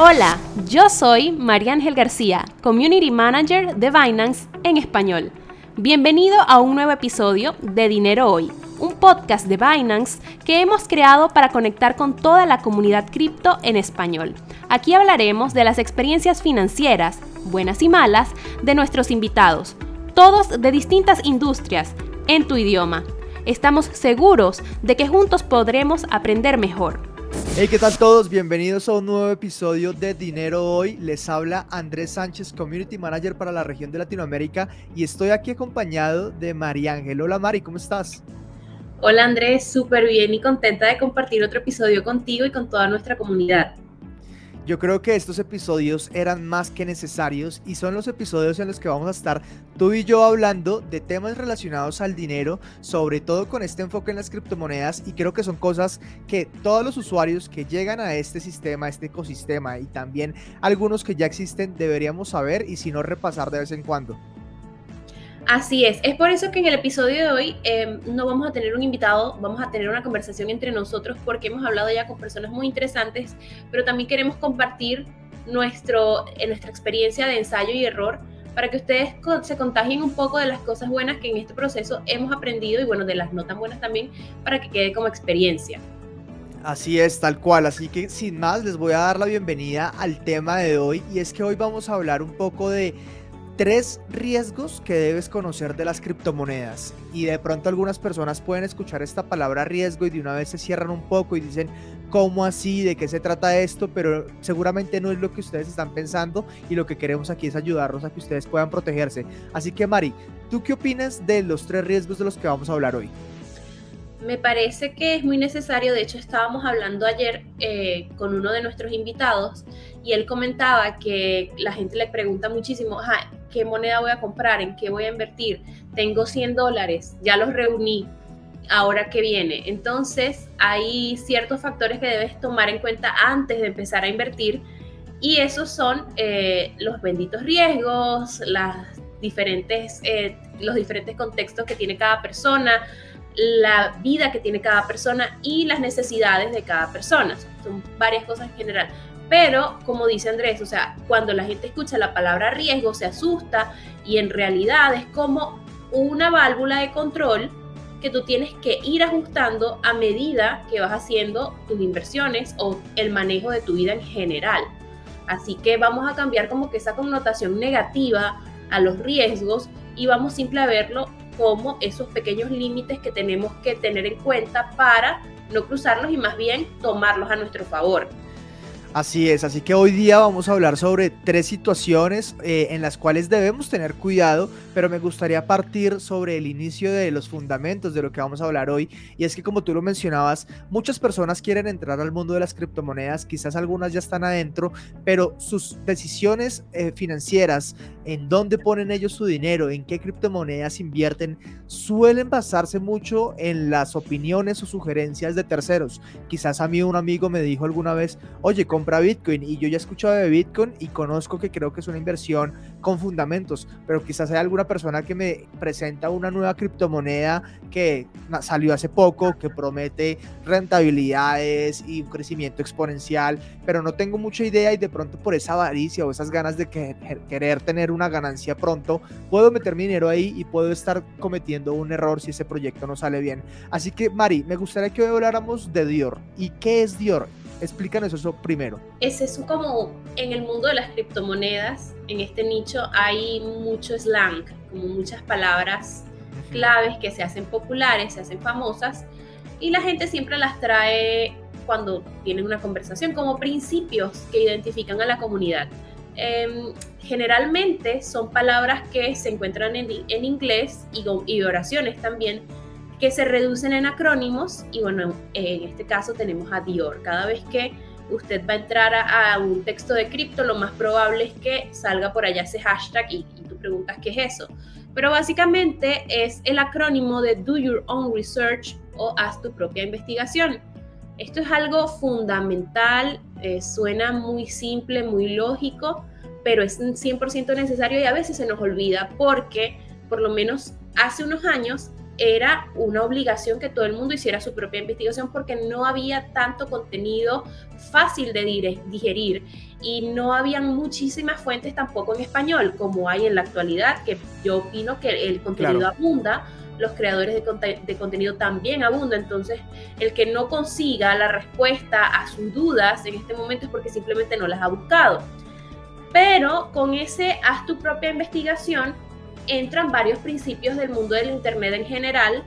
Hola, yo soy María Ángel García, Community Manager de Binance en español. Bienvenido a un nuevo episodio de Dinero Hoy, un podcast de Binance que hemos creado para conectar con toda la comunidad cripto en español. Aquí hablaremos de las experiencias financieras, buenas y malas, de nuestros invitados, todos de distintas industrias, en tu idioma. Estamos seguros de que juntos podremos aprender mejor. Hey, ¿qué tal todos? Bienvenidos a un nuevo episodio de Dinero Hoy. Les habla Andrés Sánchez, Community Manager para la región de Latinoamérica y estoy aquí acompañado de María Ángel. Hola Mari, ¿cómo estás? Hola Andrés, súper bien y contenta de compartir otro episodio contigo y con toda nuestra comunidad. Yo creo que estos episodios eran más que necesarios y son los episodios en los que vamos a estar tú y yo hablando de temas relacionados al dinero, sobre todo con este enfoque en las criptomonedas y creo que son cosas que todos los usuarios que llegan a este sistema, a este ecosistema y también algunos que ya existen deberíamos saber y si no repasar de vez en cuando. Así es, es por eso que en el episodio de hoy em, no vamos a tener un invitado, vamos a tener una conversación entre nosotros porque hemos hablado ya con personas muy interesantes, pero también queremos compartir nuestro, nuestra experiencia de ensayo y error para que ustedes se contagien un poco de las cosas buenas que en este proceso hemos aprendido y bueno, de las no tan buenas también, para que quede como experiencia. Así es, tal cual. Así que sin más, les voy a dar la bienvenida al tema de hoy y es que hoy vamos a hablar un poco de tres riesgos que debes conocer de las criptomonedas. Y de pronto algunas personas pueden escuchar esta palabra riesgo y de una vez se cierran un poco y dicen, ¿cómo así? ¿De qué se trata esto? Pero seguramente no es lo que ustedes están pensando y lo que queremos aquí es ayudarlos a que ustedes puedan protegerse. Así que Mari, ¿tú qué opinas de los tres riesgos de los que vamos a hablar hoy? Me parece que es muy necesario, de hecho estábamos hablando ayer eh, con uno de nuestros invitados y él comentaba que la gente le pregunta muchísimo, ¿qué moneda voy a comprar? ¿En qué voy a invertir? Tengo 100 dólares, ya los reuní, ahora que viene. Entonces hay ciertos factores que debes tomar en cuenta antes de empezar a invertir y esos son eh, los benditos riesgos, eh, los diferentes contextos que tiene cada persona, la vida que tiene cada persona y las necesidades de cada persona. Son varias cosas en general. Pero, como dice Andrés, o sea, cuando la gente escucha la palabra riesgo, se asusta y en realidad es como una válvula de control que tú tienes que ir ajustando a medida que vas haciendo tus inversiones o el manejo de tu vida en general. Así que vamos a cambiar como que esa connotación negativa a los riesgos y vamos simple a verlo como esos pequeños límites que tenemos que tener en cuenta para no cruzarlos y más bien tomarlos a nuestro favor. Así es, así que hoy día vamos a hablar sobre tres situaciones eh, en las cuales debemos tener cuidado, pero me gustaría partir sobre el inicio de los fundamentos de lo que vamos a hablar hoy. Y es que como tú lo mencionabas, muchas personas quieren entrar al mundo de las criptomonedas, quizás algunas ya están adentro, pero sus decisiones eh, financieras, en dónde ponen ellos su dinero, en qué criptomonedas invierten, suelen basarse mucho en las opiniones o sugerencias de terceros. Quizás a mí un amigo me dijo alguna vez, oye, compra Bitcoin y yo ya he escuchado de Bitcoin y conozco que creo que es una inversión con fundamentos, pero quizás hay alguna persona que me presenta una nueva criptomoneda que salió hace poco, que promete rentabilidades y un crecimiento exponencial, pero no tengo mucha idea y de pronto por esa avaricia o esas ganas de querer tener una ganancia pronto, puedo meter mi dinero ahí y puedo estar cometiendo un error si ese proyecto no sale bien. Así que Mari, me gustaría que hoy habláramos de Dior. ¿Y qué es Dior? Explícanos eso primero. Es eso como en el mundo de las criptomonedas, en este nicho hay mucho slang, como muchas palabras claves que se hacen populares, se hacen famosas y la gente siempre las trae cuando tienen una conversación como principios que identifican a la comunidad. Em, generalmente son palabras que se encuentran en, en inglés y, y oraciones también que se reducen en acrónimos y bueno, en este caso tenemos a Dior. Cada vez que usted va a entrar a, un texto de cripto, lo más probable es que salga por allá ese hashtag y, y tú preguntas qué es eso. Pero básicamente es el acrónimo de Do Your Own Research o Haz tu propia investigación. Esto es algo fundamental, eh, suena muy simple, muy lógico, pero es 100% necesario y a veces se nos olvida porque por lo menos hace unos años era una obligación que todo el mundo hiciera su propia investigación porque no había tanto contenido fácil de digerir y no habían muchísimas fuentes tampoco en español como hay en la actualidad, que yo opino que el contenido abunda, los creadores de, de, contenido también abundan, entonces el que no consiga la respuesta a sus dudas en este momento es porque simplemente no las ha buscado. Pero con ese haz tu propia investigación, entran varios principios del mundo del Internet en general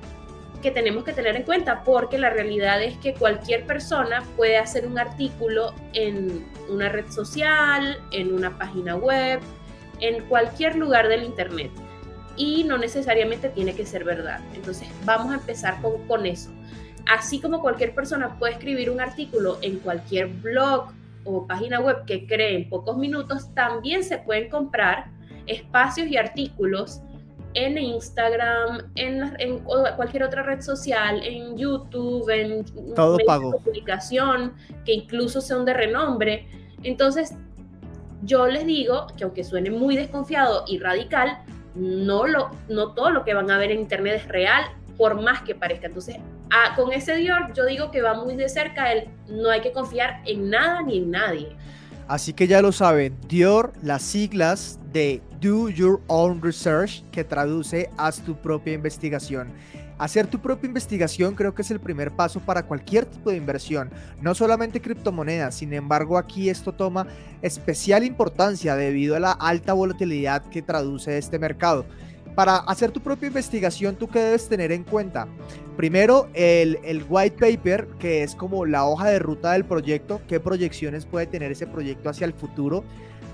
que tenemos que tener en cuenta, porque la realidad es que cualquier persona puede hacer un artículo en una red social, en una página web, en cualquier lugar del Internet. Y no necesariamente tiene que ser verdad. Entonces vamos a empezar con, con eso. Así como cualquier persona puede escribir un artículo en cualquier blog o página web que cree en pocos minutos, también se pueden comprar espacios y artículos en Instagram, en, cualquier otra red social, en YouTube, en Todo pago. publicación, que incluso son de renombre. Entonces, yo les digo que aunque suene muy desconfiado y radical, no, lo, no todo lo que van a ver en Internet es real, por más que parezca. Entonces, con ese Dior, yo digo que va muy de cerca, el, no hay que confiar en nada ni en nadie. Así que ya lo saben, Dior, las siglas de Do Your Own Research, que traduce Haz tu propia investigación. Hacer tu propia investigación creo que es el primer paso para cualquier tipo de inversión, no solamente criptomonedas, sin embargo aquí esto toma especial importancia debido a la alta volatilidad que traduce este mercado. Para hacer tu propia investigación, ¿tú qué debes tener en cuenta? Primero, el, el, white paper, que es como la hoja de ruta del proyecto, qué proyecciones puede tener ese proyecto hacia el futuro.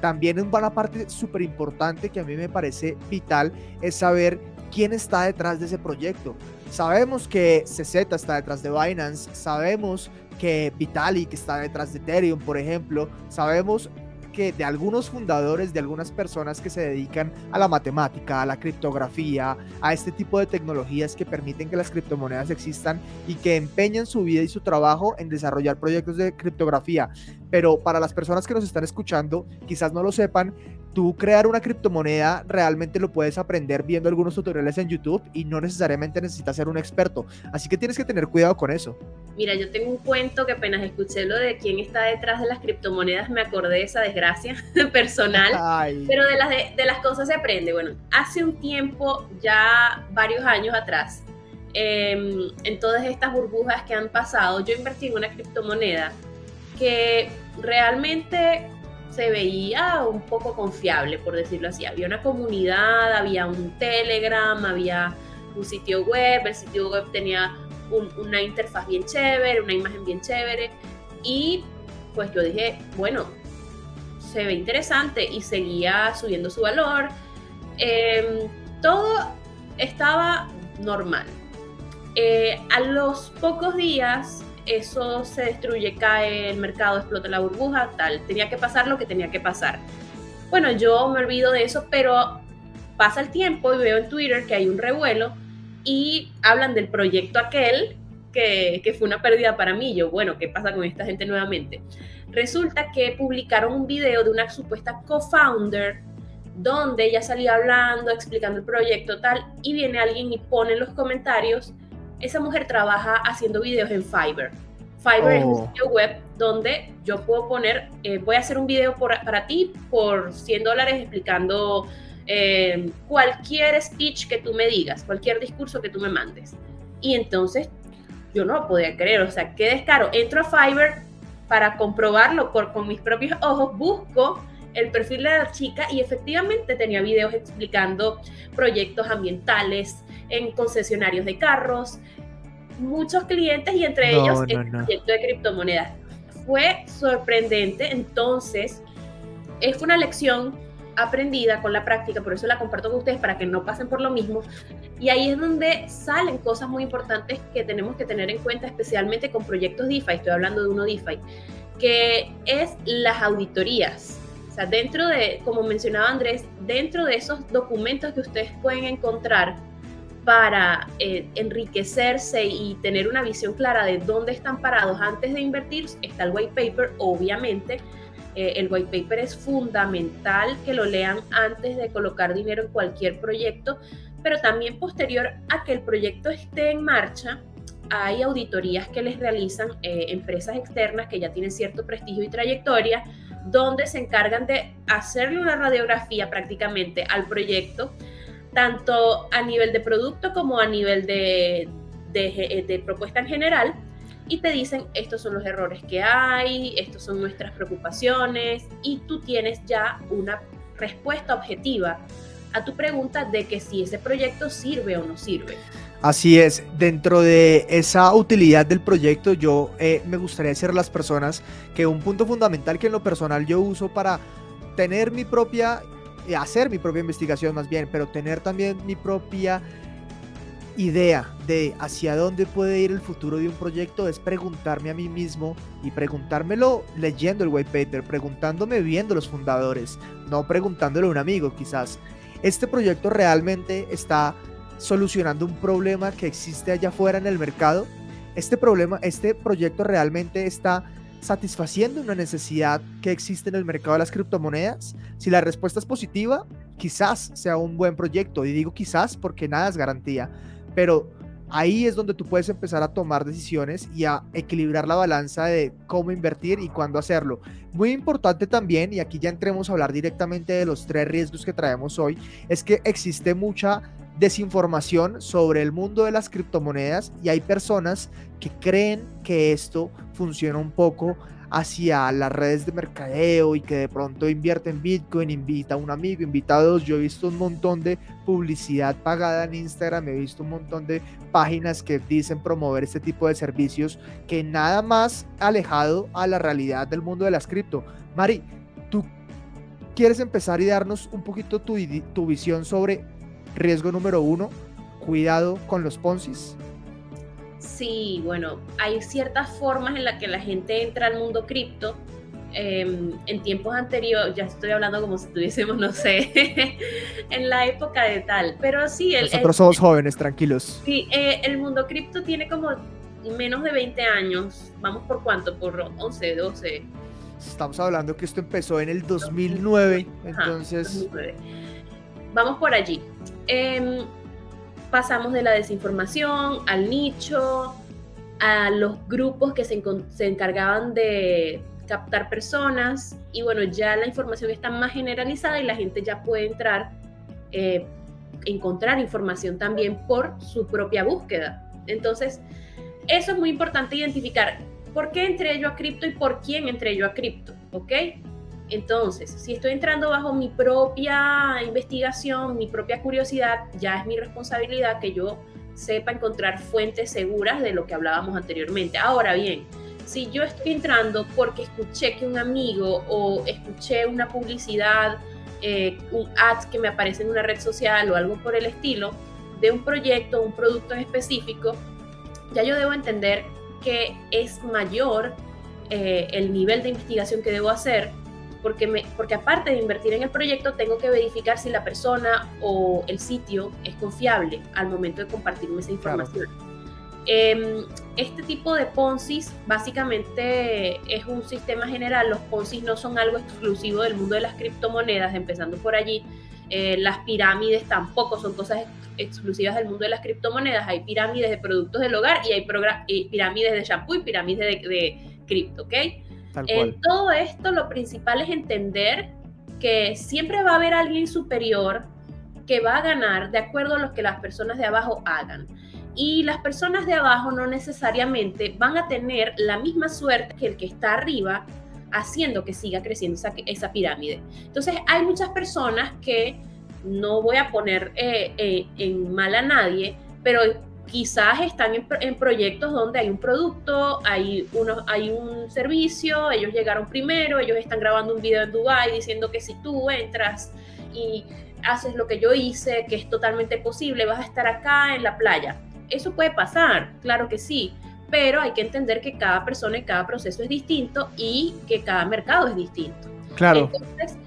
También una parte súper importante que a mí me parece vital es saber quién está detrás de ese proyecto. Sabemos que CZ está detrás de Binance, sabemos que Vitalik está detrás de Ethereum, por ejemplo, sabemos de algunos fundadores, de algunas personas que se dedican a la matemática, a la criptografía, a este tipo de tecnologías que permiten que las criptomonedas existan y que empeñan su vida y su trabajo en desarrollar proyectos de criptografía. Pero para las personas que nos están escuchando, quizás no lo sepan, tú crear una criptomoneda realmente lo puedes aprender viendo algunos tutoriales en YouTube y no necesariamente necesitas ser un experto. Así que tienes que tener cuidado con eso. Mira, yo tengo un cuento que apenas escuché lo de quién está detrás de las criptomonedas, me acordé de esa desgracia personal. Pero de las, de, las cosas se aprende. Bueno, hace un tiempo, ya varios años atrás, em, en todas estas burbujas que han pasado, yo invertí en una criptomoneda que realmente se veía un poco confiable, por decirlo así. Había una comunidad, había un Telegram, había un sitio web, el sitio web tenía una interfaz bien chévere, una imagen bien chévere. Y pues yo dije, bueno, se ve interesante y seguía subiendo su valor. Em, todo estaba normal. Eh, a los pocos días eso se destruye, cae el mercado, explota la burbuja, tal. Tenía que pasar lo que tenía que pasar. Bueno, yo me olvido de eso, pero pasa el tiempo y veo en Twitter que hay un revuelo y hablan del proyecto aquel que, que, fue una pérdida para mí. Yo, bueno, ¿qué pasa con esta gente nuevamente? Resulta que publicaron un video de una supuesta co-founder donde ella salía hablando, explicando el proyecto tal, y viene alguien y pone los comentarios esa mujer trabaja haciendo videos en Fiverr. Fiverr es un oh. sitio web donde yo puedo poner, eh, voy a hacer un video para ti por 100 dólares explicando eh, cualquier speech que tú me digas, cualquier discurso que tú me mandes. Y entonces yo no podía creer, o sea, qué descaro. Entro a Fiverr para comprobarlo por, con mis propios ojos, busco el perfil de la chica y efectivamente tenía videos explicando proyectos ambientales, en concesionarios de carros, muchos clientes y entre ellos el proyecto de criptomonedas. Fue sorprendente, entonces es una lección aprendida con la práctica, por eso la comparto con ustedes para que no pasen por lo mismo. Y ahí es donde salen cosas muy importantes que tenemos que tener en cuenta, especialmente con proyectos DeFi, estoy hablando de uno DeFi, que es las auditorías. O sea, dentro de, como mencionaba Andrés, dentro de esos documentos que ustedes pueden encontrar para eh, enriquecerse y tener una visión clara de dónde están parados antes de invertir, está el white paper, obviamente. Eh, el white paper es fundamental que lo lean antes de colocar dinero en cualquier proyecto, pero también posterior a que el proyecto esté en marcha, hay auditorías que les realizan eh, empresas externas que ya tienen cierto prestigio y trayectoria, donde se encargan de hacerle una radiografía prácticamente al proyecto, tanto a nivel de producto como a nivel de, de, propuesta en general, y te dicen, estos son los errores que hay, estos son nuestras preocupaciones, y tú tienes ya una respuesta objetiva a tu pregunta de que si ese proyecto sirve o no sirve. Así es, dentro de esa utilidad del proyecto yo eh, me gustaría decir a las personas que un punto fundamental que en lo personal yo uso para tener mi propia, eh, hacer mi propia investigación más bien, pero tener también mi propia idea de hacia dónde puede ir el futuro de un proyecto es preguntarme a mí mismo y preguntármelo leyendo el white paper, preguntándome viendo los fundadores, no preguntándole a un amigo quizás. Este proyecto realmente está solucionando un problema que existe allá afuera en el mercado. Este problema, este proyecto realmente está satisfaciendo una necesidad que existe en el mercado de las criptomonedas? Si la respuesta es positiva, quizás sea un buen proyecto. Y digo quizás porque nada es garantía. Pero ahí es donde tú puedes empezar a tomar decisiones y a equilibrar la balanza de cómo invertir y cuándo hacerlo. Muy importante también, y aquí ya entremos a hablar directamente de los tres riesgos que traemos hoy, es que existe mucha desinformación sobre el mundo de las criptomonedas y hay personas que creen que esto funciona un poco hacia las redes de mercadeo y que de pronto invierte en Bitcoin, invita a un amigo, invita a dos. Yo he visto un montón de publicidad pagada en Instagram, he visto un montón de páginas que dicen promover este tipo de servicios que nada más alejado a la realidad del mundo de las cripto. Mari, ¿tú quieres empezar y darnos un poquito tu, tu visión sobre Riesgo número uno, cuidado con los Poncis. Sí, bueno, hay ciertas formas en las que la gente entra al mundo cripto. Em, en tiempos anteriores, ya estoy hablando como si estuviésemos, no sé, en la época de tal, pero sí. El, Nosotros somos jóvenes, tranquilos. Sí, eh, el mundo cripto tiene como menos de 20 años. ¿Vamos por cuánto? Por 11, 12. Estamos hablando que esto empezó en el 2009, entonces... Vamos por allí. Em, pasamos de la desinformación al nicho, a los grupos que se, encargaban de captar personas y bueno, ya la información está más generalizada y la gente ya puede entrar, eh, encontrar información también por su propia búsqueda. Entonces, eso es muy importante identificar por qué entré yo a cripto y por quién entré yo a cripto, ¿ok? Entonces, si estoy entrando bajo mi propia investigación, mi propia curiosidad, ya es mi responsabilidad que yo sepa encontrar fuentes seguras de lo que hablábamos anteriormente. Ahora bien, si yo estoy entrando porque escuché que un amigo o escuché una publicidad, eh, un ad que me aparece en una red social o algo por el estilo, de un proyecto, un producto en específico, ya yo debo entender que es mayor eh, el nivel de investigación que debo hacer porque, me, porque aparte de invertir en el proyecto, tengo que verificar si la persona o el sitio es confiable al momento de compartirme esa información. Em, este tipo de Ponzi básicamente es un sistema general. Los Ponzi no son algo exclusivo del mundo de las criptomonedas, empezando por allí. Eh, las pirámides tampoco son cosas exclusivas del mundo de las criptomonedas. Hay pirámides de productos del hogar y hay pirámides de shampoo y pirámides de, de cripto, ¿ok? En todo esto lo principal es entender que siempre va a haber alguien superior que va a ganar de acuerdo a lo que las personas de abajo hagan. Y las personas de abajo no necesariamente van a tener la misma suerte que el que está arriba haciendo que siga creciendo esa, pirámide. Entonces hay muchas personas que no voy a poner eh, eh, en mal a nadie, pero quizás están en, proyectos donde hay un producto, hay, hay un servicio, ellos llegaron primero, ellos están grabando un video en Dubai diciendo que si tú entras y haces lo que yo hice, que es totalmente posible, vas a estar acá en la playa. Eso puede pasar, claro que sí, pero hay que entender que cada persona y cada proceso es distinto y que cada mercado es distinto. Claro. Entonces,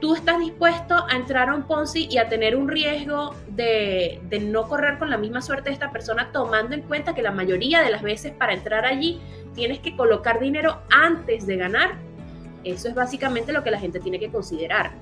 tú estás dispuesto a entrar a un Ponzi y a tener un riesgo de, no correr con la misma suerte de esta persona, tomando en cuenta que la mayoría de las veces para entrar allí tienes que colocar dinero antes de ganar. Eso es básicamente lo que la gente tiene que considerar.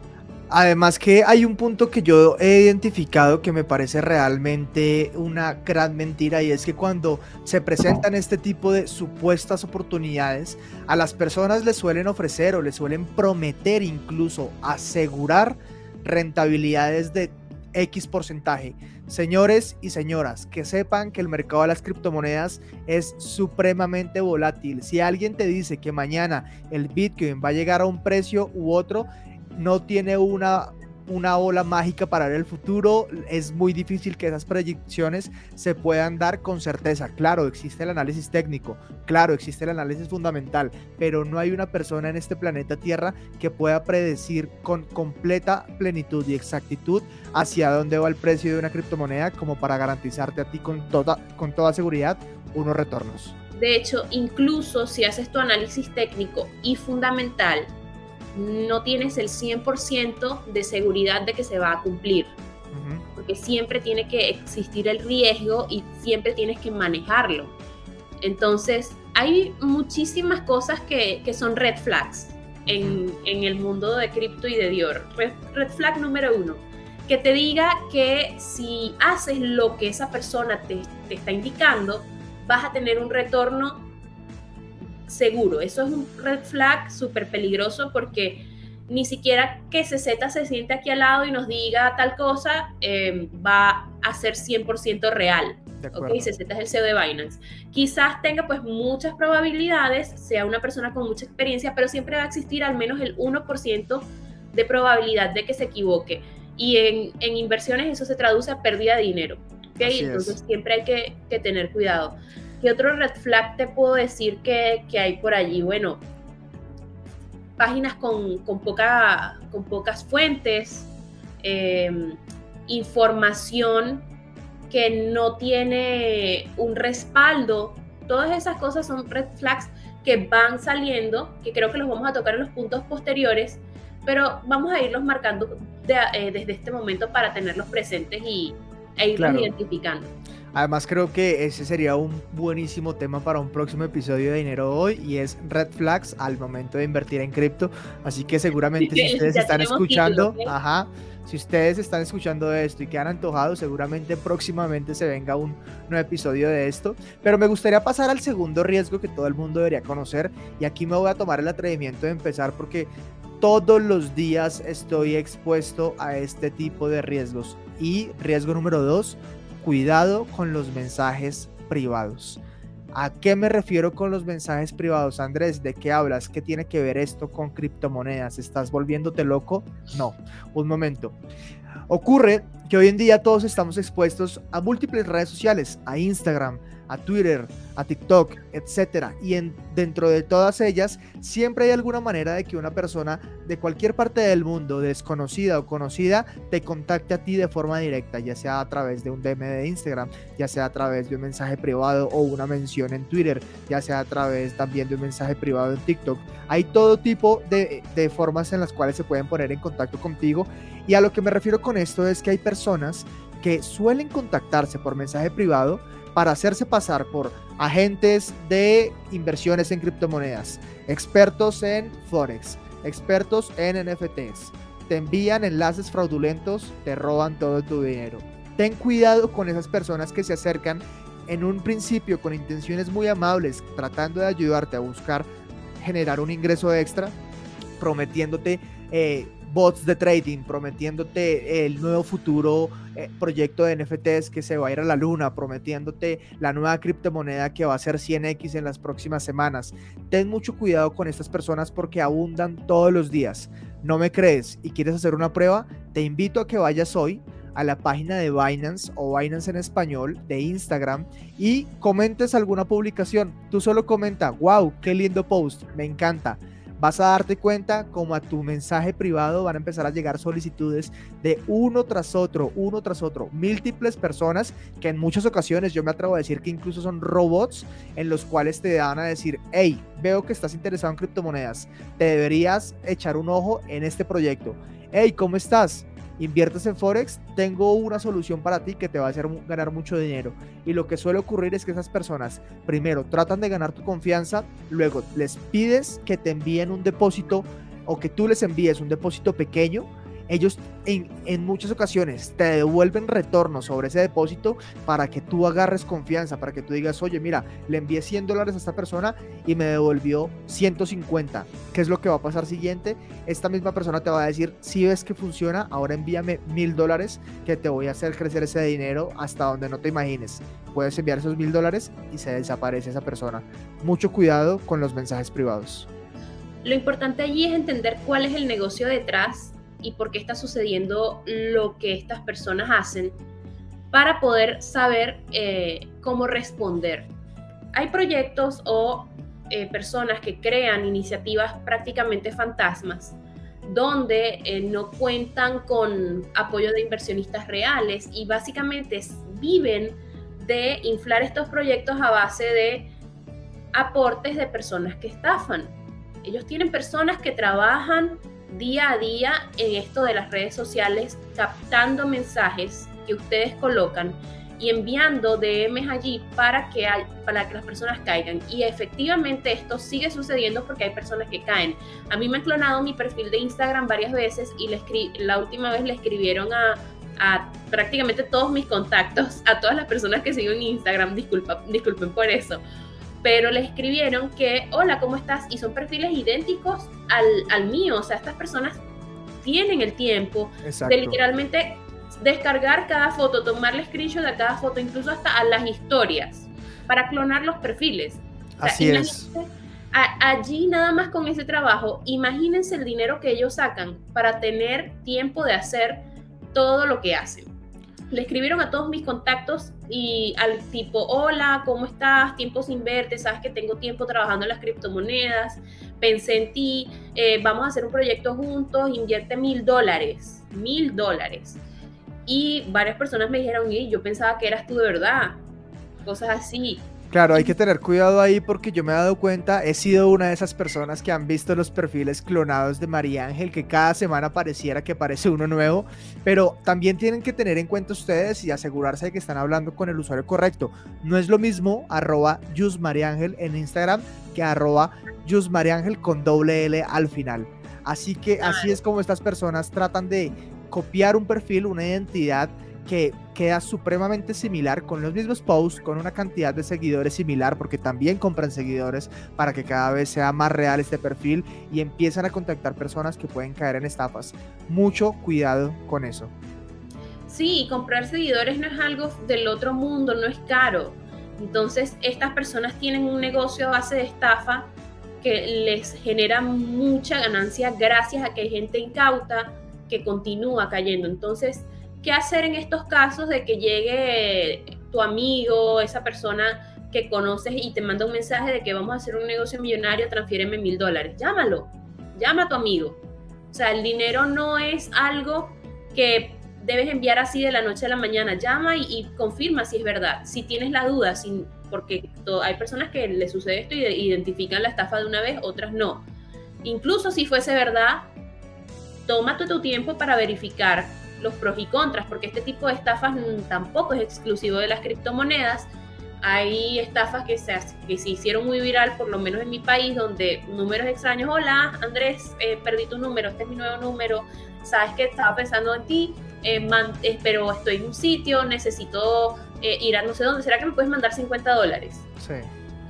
Además que hay un punto que yo he identificado que me parece realmente una gran mentira y es que cuando se presentan este tipo de supuestas oportunidades, a las personas les suelen ofrecer o les suelen prometer incluso asegurar rentabilidades de X porcentaje. Señores y señoras, que sepan que el mercado de las criptomonedas es supremamente volátil. Si alguien te dice que mañana el Bitcoin va a llegar a un precio u otro, no tiene una, una ola mágica para ver el futuro. Es muy difícil que esas predicciones se puedan dar con certeza. Claro, existe el análisis técnico, claro, existe el análisis fundamental, pero no hay una persona en este planeta Tierra que pueda predecir con completa plenitud y exactitud hacia dónde va el precio de una criptomoneda como para garantizarte a ti con toda, con toda seguridad unos retornos. De hecho, incluso si haces tu análisis técnico y fundamental, no tienes el 100% de seguridad de que se va a cumplir. Porque siempre tiene que existir el riesgo y siempre tienes que manejarlo. Entonces, hay muchísimas cosas que, son red flags en, el mundo de cripto y de Dior. Red, flag número uno, que te diga que si haces lo que esa persona te, te está indicando, vas a tener un retorno seguro. Eso es un red flag súper peligroso porque ni siquiera que CZ se siente aquí al lado y nos diga tal cosa eh, va a ser 100% real. Ok, CZ es el CEO de Binance. Quizás tenga pues muchas probabilidades, sea una persona con mucha experiencia, pero siempre va a existir al menos el 1% de probabilidad de que se equivoque. Y en, en, inversiones eso se traduce a pérdida de dinero. ¿okay? Entonces siempre hay que, que tener cuidado. ¿Qué otro red flag te puedo decir que, hay por allí? Bueno, páginas con, poca, con pocas fuentes, em, información que no tiene un respaldo. Todas esas cosas son red flags que van saliendo, que creo que los vamos a tocar en los puntos posteriores, pero vamos a irlos marcando eh, desde este momento para tenerlos presentes y, e irlos identificando. Además creo que ese sería un buenísimo tema para un próximo episodio de Dinero Hoy y es red flags al momento de invertir en cripto. Así que seguramente si ustedes están escuchando, ajá, si ustedes están escuchando esto y quedan antojados, seguramente próximamente se venga un nuevo episodio de esto. Pero me gustaría pasar al segundo riesgo que todo el mundo debería conocer y aquí me voy a tomar el atrevimiento de empezar porque todos los días estoy expuesto a este tipo de riesgos. Y riesgo número dos, cuidado con los mensajes privados. ¿A qué me refiero con los mensajes privados, Andrés? ¿De qué hablas? ¿Qué tiene que ver esto con criptomonedas? ¿Estás volviéndote loco? No, un momento. Ocurre que hoy en día todos estamos expuestos a múltiples redes sociales, a Instagram, a Twitter, a TikTok, etcétera. Y en, dentro de todas ellas, siempre hay alguna manera de que una persona de cualquier parte del mundo, desconocida o conocida, te contacte a ti de forma directa, ya sea a través de un DM de Instagram, ya sea a través de un mensaje privado o una mención en Twitter, ya sea a través también de un mensaje privado en TikTok. Hay todo tipo de, de formas en las cuales se pueden poner en contacto contigo. Y a lo que me refiero con esto es que hay personas que suelen contactarse por mensaje privado para hacerse pasar por agentes de inversiones en criptomonedas, expertos en Forex, expertos en NFTs. Te envían enlaces fraudulentos, te roban todo tu dinero. Ten cuidado con esas personas que se acercan en un principio con intenciones muy amables, tratando de ayudarte a buscar generar un ingreso extra, prometiéndote eh, bots de trading prometiéndote el nuevo futuro eh, proyecto de NFTs que se va a ir a la luna, prometiéndote la nueva criptomoneda que va a ser 100x en las próximas semanas. Ten mucho cuidado con estas personas porque abundan todos los días. ¿No me crees y quieres hacer una prueba? Te invito a que vayas hoy a la página de Binance o Binance en español de Instagram y comentes alguna publicación. Tú solo comenta, wow, qué lindo post, me encanta vas a darte cuenta como a tu mensaje privado van a empezar a llegar solicitudes de uno tras otro, uno tras otro, múltiples personas que en muchas ocasiones yo me atrevo a decir que incluso son robots en los cuales te dan a decir, hey, veo que estás interesado en criptomonedas, te deberías echar un ojo en este proyecto. Hey, ¿cómo estás? Inviertes en Forex, tengo una solución para ti que te va a hacer ganar mucho dinero. Y lo que suele ocurrir es que esas personas, primero, tratan de ganar tu confianza, luego les pides que te envíen un depósito o que tú les envíes un depósito pequeño ellos en, en, muchas ocasiones te devuelven retorno sobre ese depósito para que tú agarres confianza, para que tú digas, oye, mira, le envié 100 dólares a esta persona y me devolvió 150. ¿Qué es lo que va a pasar siguiente? Esta misma persona te va a decir, si ves que funciona, ahora envíame mil dólares que te voy a hacer crecer ese dinero hasta donde no te imagines. Puedes enviar esos mil dólares y se desaparece esa persona. Mucho cuidado con los mensajes privados. Lo importante allí es entender cuál es el negocio detrás y por qué está sucediendo lo que estas personas hacen para poder saber eh, cómo responder. Hay proyectos o eh, personas que crean iniciativas prácticamente fantasmas donde eh, no cuentan con apoyo de inversionistas reales y básicamente viven de inflar estos proyectos a base de aportes de personas que estafan. Ellos tienen personas que trabajan día a día en esto de las redes sociales, captando mensajes que ustedes colocan y enviando DMs allí para que, para que las personas caigan. Y efectivamente esto sigue sucediendo porque hay personas que caen. A mí me han clonado mi perfil de Instagram varias veces y le la última vez le escribieron a, a, prácticamente todos mis contactos, a todas las personas que sigo en Instagram, disculpa, disculpen por eso pero le escribieron que, hola, ¿cómo estás? Y son perfiles idénticos al, al mío, o sea, estas personas tienen el tiempo de literalmente descargar cada foto, tomarle screenshot de cada foto, incluso hasta a las historias, para clonar los perfiles. Así es. allí nada más con ese trabajo, imagínense el dinero que ellos sacan para tener tiempo de hacer todo lo que hacen le escribieron a todos mis contactos y al tipo, hola, ¿cómo estás? Tiempo sin verte, sabes que tengo tiempo trabajando en las criptomonedas, pensé en ti, eh, vamos a hacer un proyecto juntos, invierte mil dólares, mil dólares. Y varias personas me dijeron, y yo pensaba que eras tú de verdad, cosas así. Claro, hay que tener cuidado ahí porque yo me he dado cuenta, he sido una de esas personas que han visto los perfiles clonados de María Ángel, que cada semana pareciera que aparece uno nuevo, pero también tienen que tener en cuenta ustedes y asegurarse de que están hablando con el usuario correcto. No es lo mismo arroba Ángel en Instagram que arroba Ángel con doble L al final. Así que así es como estas personas tratan de copiar un perfil, una identidad que queda supremamente similar con los mismos posts, con una cantidad de seguidores similar, porque también compran seguidores para que cada vez sea más real este perfil y empiezan a contactar personas que pueden caer en estafas. Mucho cuidado con eso. Sí, comprar seguidores no es algo del otro mundo, no es caro. Entonces, estas personas tienen un negocio a base de estafa que les genera mucha ganancia gracias a que hay gente incauta que continúa cayendo. Entonces, ¿Qué hacer en estos casos de que llegue tu amigo, esa persona que conoces y te manda un mensaje de que vamos a hacer un negocio millonario, transfiéreme mil dólares? Llámalo, llama a tu amigo. O sea, el dinero no es algo que debes enviar así de la noche a la mañana. Llama y, confirma si es verdad. Si tienes la duda, sin, porque hay personas que le sucede esto y identifican la estafa de una vez, otras no. Incluso si fuese verdad, tómate tu tiempo para verificar los pros y contras, porque este tipo de estafas tampoco es exclusivo de las criptomonedas. Hay estafas que se, que se hicieron muy viral, por lo menos en mi país, donde números extraños, hola Andrés, eh, perdí tu número, este es mi nuevo número, sabes que estaba pensando en ti, eh, eh, pero estoy en un sitio, necesito ir a no sé dónde, ¿será que me puedes mandar 50 dólares? Sí.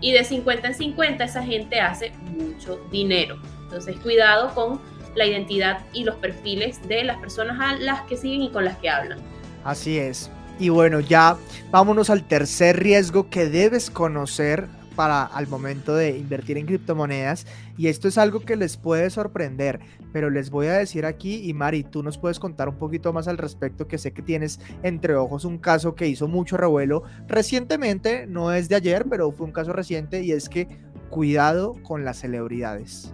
Y de 50 en 50 esa gente hace mucho dinero. Entonces cuidado con la identidad y los perfiles de las personas a las que siguen y con las que hablan. Así es. Y bueno, ya vámonos al tercer riesgo que debes conocer para al momento de invertir en criptomonedas y esto es algo que les puede sorprender, pero les voy a decir aquí y Mari, tú nos puedes contar un poquito más al respecto que sé que tienes entre ojos un caso que hizo mucho revuelo recientemente, no es de ayer, pero fue un caso reciente y es que cuidado con las celebridades.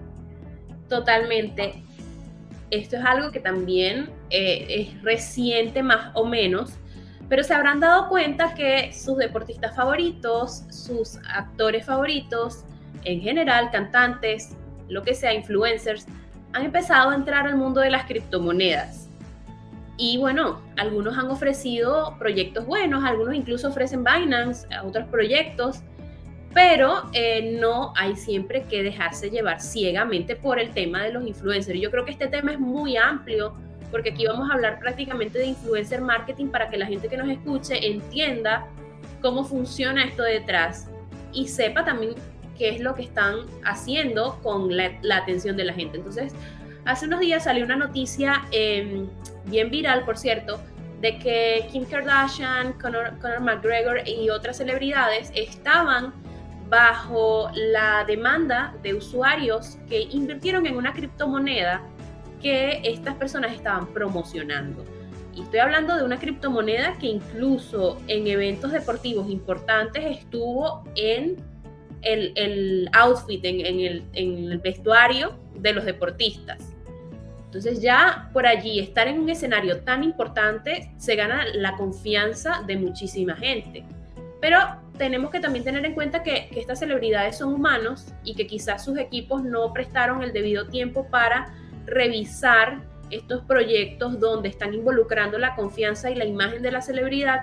Totalmente esto es algo que también eh, es reciente más o menos, pero se habrán dado cuenta que sus deportistas favoritos, sus actores favoritos, en general cantantes, lo que sea, influencers, han empezado a entrar al mundo de las criptomonedas. Y bueno, algunos han ofrecido proyectos buenos, algunos incluso ofrecen Binance, otros proyectos, pero eh, no hay siempre que dejarse llevar ciegamente por el tema de los influencers. Yo creo que este tema es muy amplio porque aquí vamos a hablar prácticamente de influencer marketing para que la gente que nos escuche entienda cómo funciona esto detrás y sepa también qué es lo que están haciendo con la, atención de la gente. Entonces, hace unos días salió una noticia em, bien viral, por cierto, de que Kim Kardashian, Conor, McGregor y otras celebridades estaban bajo la demanda de usuarios que invirtieron en una criptomoneda que estas personas estaban promocionando. Y estoy hablando de una criptomoneda que incluso en eventos deportivos importantes estuvo en el, outfit, en, el, en el vestuario de los deportistas. Entonces ya por allí estar en un escenario tan importante se gana la confianza de muchísima gente. Pero tenemos que también tener en cuenta que, estas celebridades son humanos y que quizás sus equipos no prestaron el debido tiempo para revisar estos proyectos donde están involucrando la confianza y la imagen de la celebridad.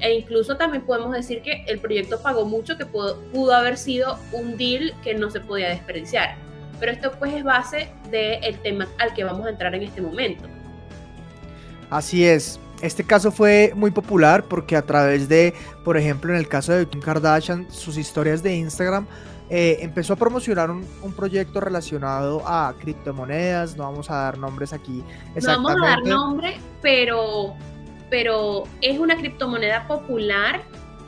E incluso también podemos decir que el proyecto pagó mucho, que pudo, pudo haber sido un deal que no se podía despreciar pero esto pues es base del tema al que vamos a entrar en este momento. Así es. Este caso fue muy popular porque a través de, por ejemplo, en el caso de Kim Kardashian, sus historias de Instagram, eh, empezó a promocionar un, proyecto relacionado a criptomonedas. No vamos a dar nombres aquí. Exactamente. No vamos a dar nombre, pero, pero es una criptomoneda popular,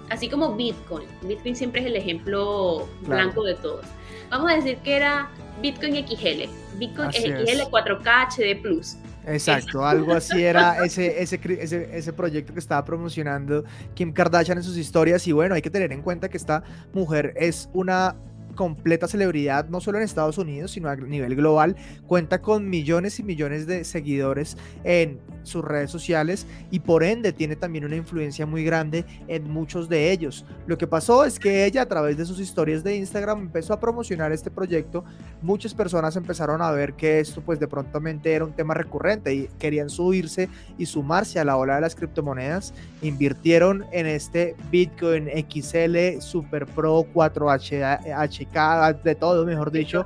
así como Bitcoin. Bitcoin siempre es el ejemplo blanco de todos. Vamos a decir que era Bitcoin XL, Bitcoin XL 4K HD Plus. Exacto, algo así era ese, ese, ese, ese, proyecto que estaba promocionando Kim Kardashian en sus historias. Y bueno, hay que tener en cuenta que esta mujer es una completa celebridad, no solo en Estados Unidos, sino a nivel global. Cuenta con millones y millones de seguidores en sus redes sociales y por ende tiene también una influencia muy grande en muchos de ellos. Lo que pasó es que ella a través de sus historias de Instagram empezó a promocionar este proyecto. Muchas personas empezaron a ver que esto pues de prontamente era un tema recurrente y querían subirse y sumarse a la ola de las criptomonedas. Invirtieron en este Bitcoin XL Super Pro 4H de todo, mejor dicho.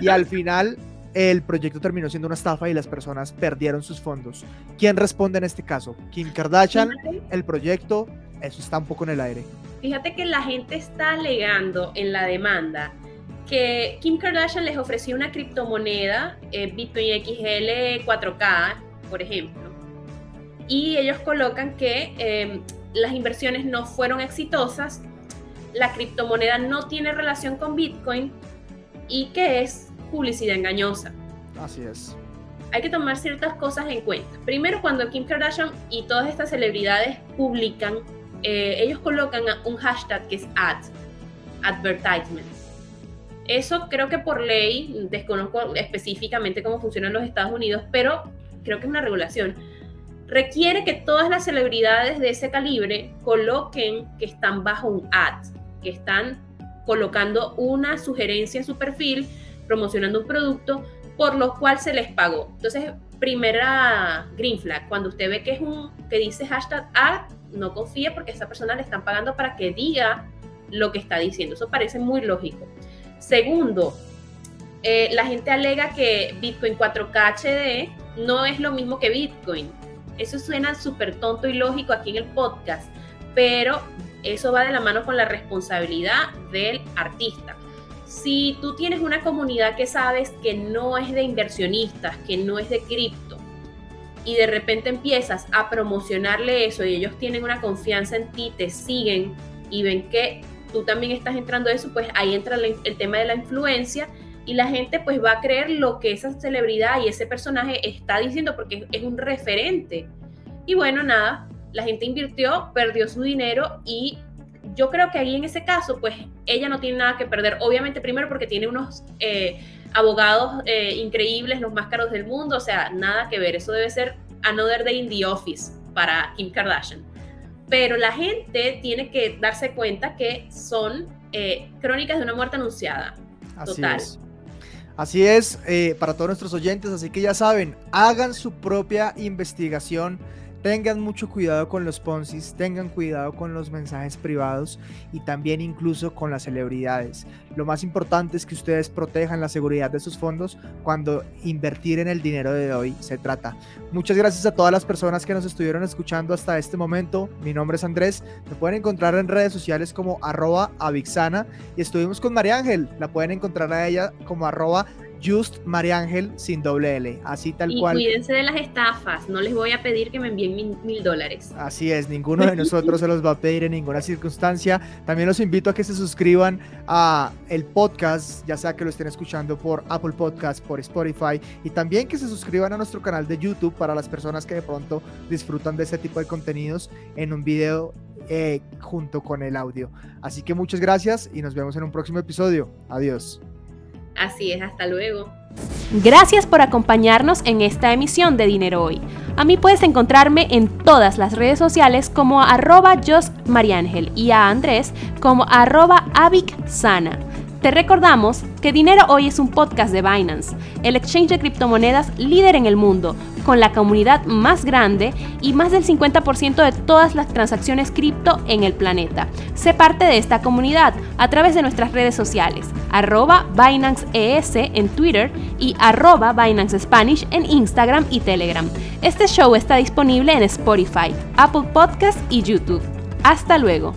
Y al final el proyecto terminó siendo una estafa y las personas perdieron sus fondos. ¿Quién responde en este caso? Kim Kardashian, el proyecto, eso está un poco en el aire. Fíjate que la gente está alegando en la demanda que Kim Kardashian les ofreció una criptomoneda, eh, Bitcoin XL 4K, por ejemplo, y ellos colocan que eh, las inversiones no fueron exitosas la criptomoneda no tiene relación con Bitcoin y que es publicidad engañosa. Así es. Hay que tomar ciertas cosas en cuenta. Primero, cuando Kim Kardashian y todas estas celebridades publican, eh, ellos colocan un hashtag que es ad, advertisements. Eso creo que por ley, desconozco específicamente cómo funciona en los Estados Unidos, pero creo que es una regulación requiere que todas las celebridades de ese calibre coloquen que están bajo un ad que están colocando una sugerencia en su perfil, promocionando un producto por lo cual se les pagó. Entonces, primera green flag, cuando usted ve que es un que dice hashtag ad, no confíe porque a esa persona le están pagando para que diga lo que está diciendo. Eso parece muy lógico. Segundo, eh, la gente alega que Bitcoin 4K HD no es lo mismo que Bitcoin. Eso suena súper tonto y lógico aquí en el podcast, pero eso va de la mano con la responsabilidad del artista. Si tú tienes una comunidad que sabes que no es de inversionistas, que no es de cripto, y de repente empiezas a promocionarle eso y ellos tienen una confianza en ti, te siguen y ven que tú también estás entrando a eso, pues ahí entra el, tema de la influencia y la gente pues va a creer lo que esa celebridad y ese personaje está diciendo porque es un referente. Y bueno, nada, la gente invirtió, perdió su dinero y yo creo que ahí en ese caso, pues ella no tiene nada que perder. Obviamente, primero porque tiene unos eh, abogados eh, increíbles, los más caros del mundo, o sea, nada que ver. Eso debe ser Another Day in the Office para Kim Kardashian. Pero la gente tiene que darse cuenta que son eh, crónicas de una muerte anunciada. Así Total. Es. Así es, para todos nuestros oyentes, así que ya saben, hagan su propia investigación tengan mucho cuidado con los Poncis, tengan cuidado con los mensajes privados y también incluso con las celebridades. Lo más importante es que ustedes protejan la seguridad de sus fondos cuando invertir en el dinero de hoy se trata. Muchas gracias a todas las personas que nos estuvieron escuchando hasta este momento. Mi nombre es Andrés. Me pueden encontrar en redes sociales como arroba avixana y estuvimos con María Ángel. La pueden encontrar a ella como arroba Just María Ángel sin doble L, así tal y cual. Cuídense de las estafas, no les voy a pedir que me envíen mil, dólares. Así es, ninguno de nosotros se los va a pedir en ninguna circunstancia. También los invito a que se suscriban a el podcast, ya sea que lo estén escuchando por Apple Podcast, por Spotify, y también que se suscriban a nuestro canal de YouTube para las personas que de pronto disfrutan de este tipo de contenidos en un video eh, junto con el audio. Así que muchas gracias y nos vemos en un próximo episodio. Adiós. Así es, hasta luego. Gracias por acompañarnos en esta emisión de Dinero Hoy. A mí puedes encontrarme en todas las redes sociales como arroba y a Andrés como arroba Sana. Te recordamos que Dinero Hoy es un podcast de Binance, el exchange de criptomonedas líder en el mundo, con la comunidad más grande y más del 50% de todas las transacciones cripto en el planeta. Sé parte de esta comunidad a través de nuestras redes sociales, arroba Binance ES en Twitter y arroba Binance Spanish en Instagram y Telegram. Este show está disponible en Spotify, Apple Podcasts y YouTube. Hasta luego.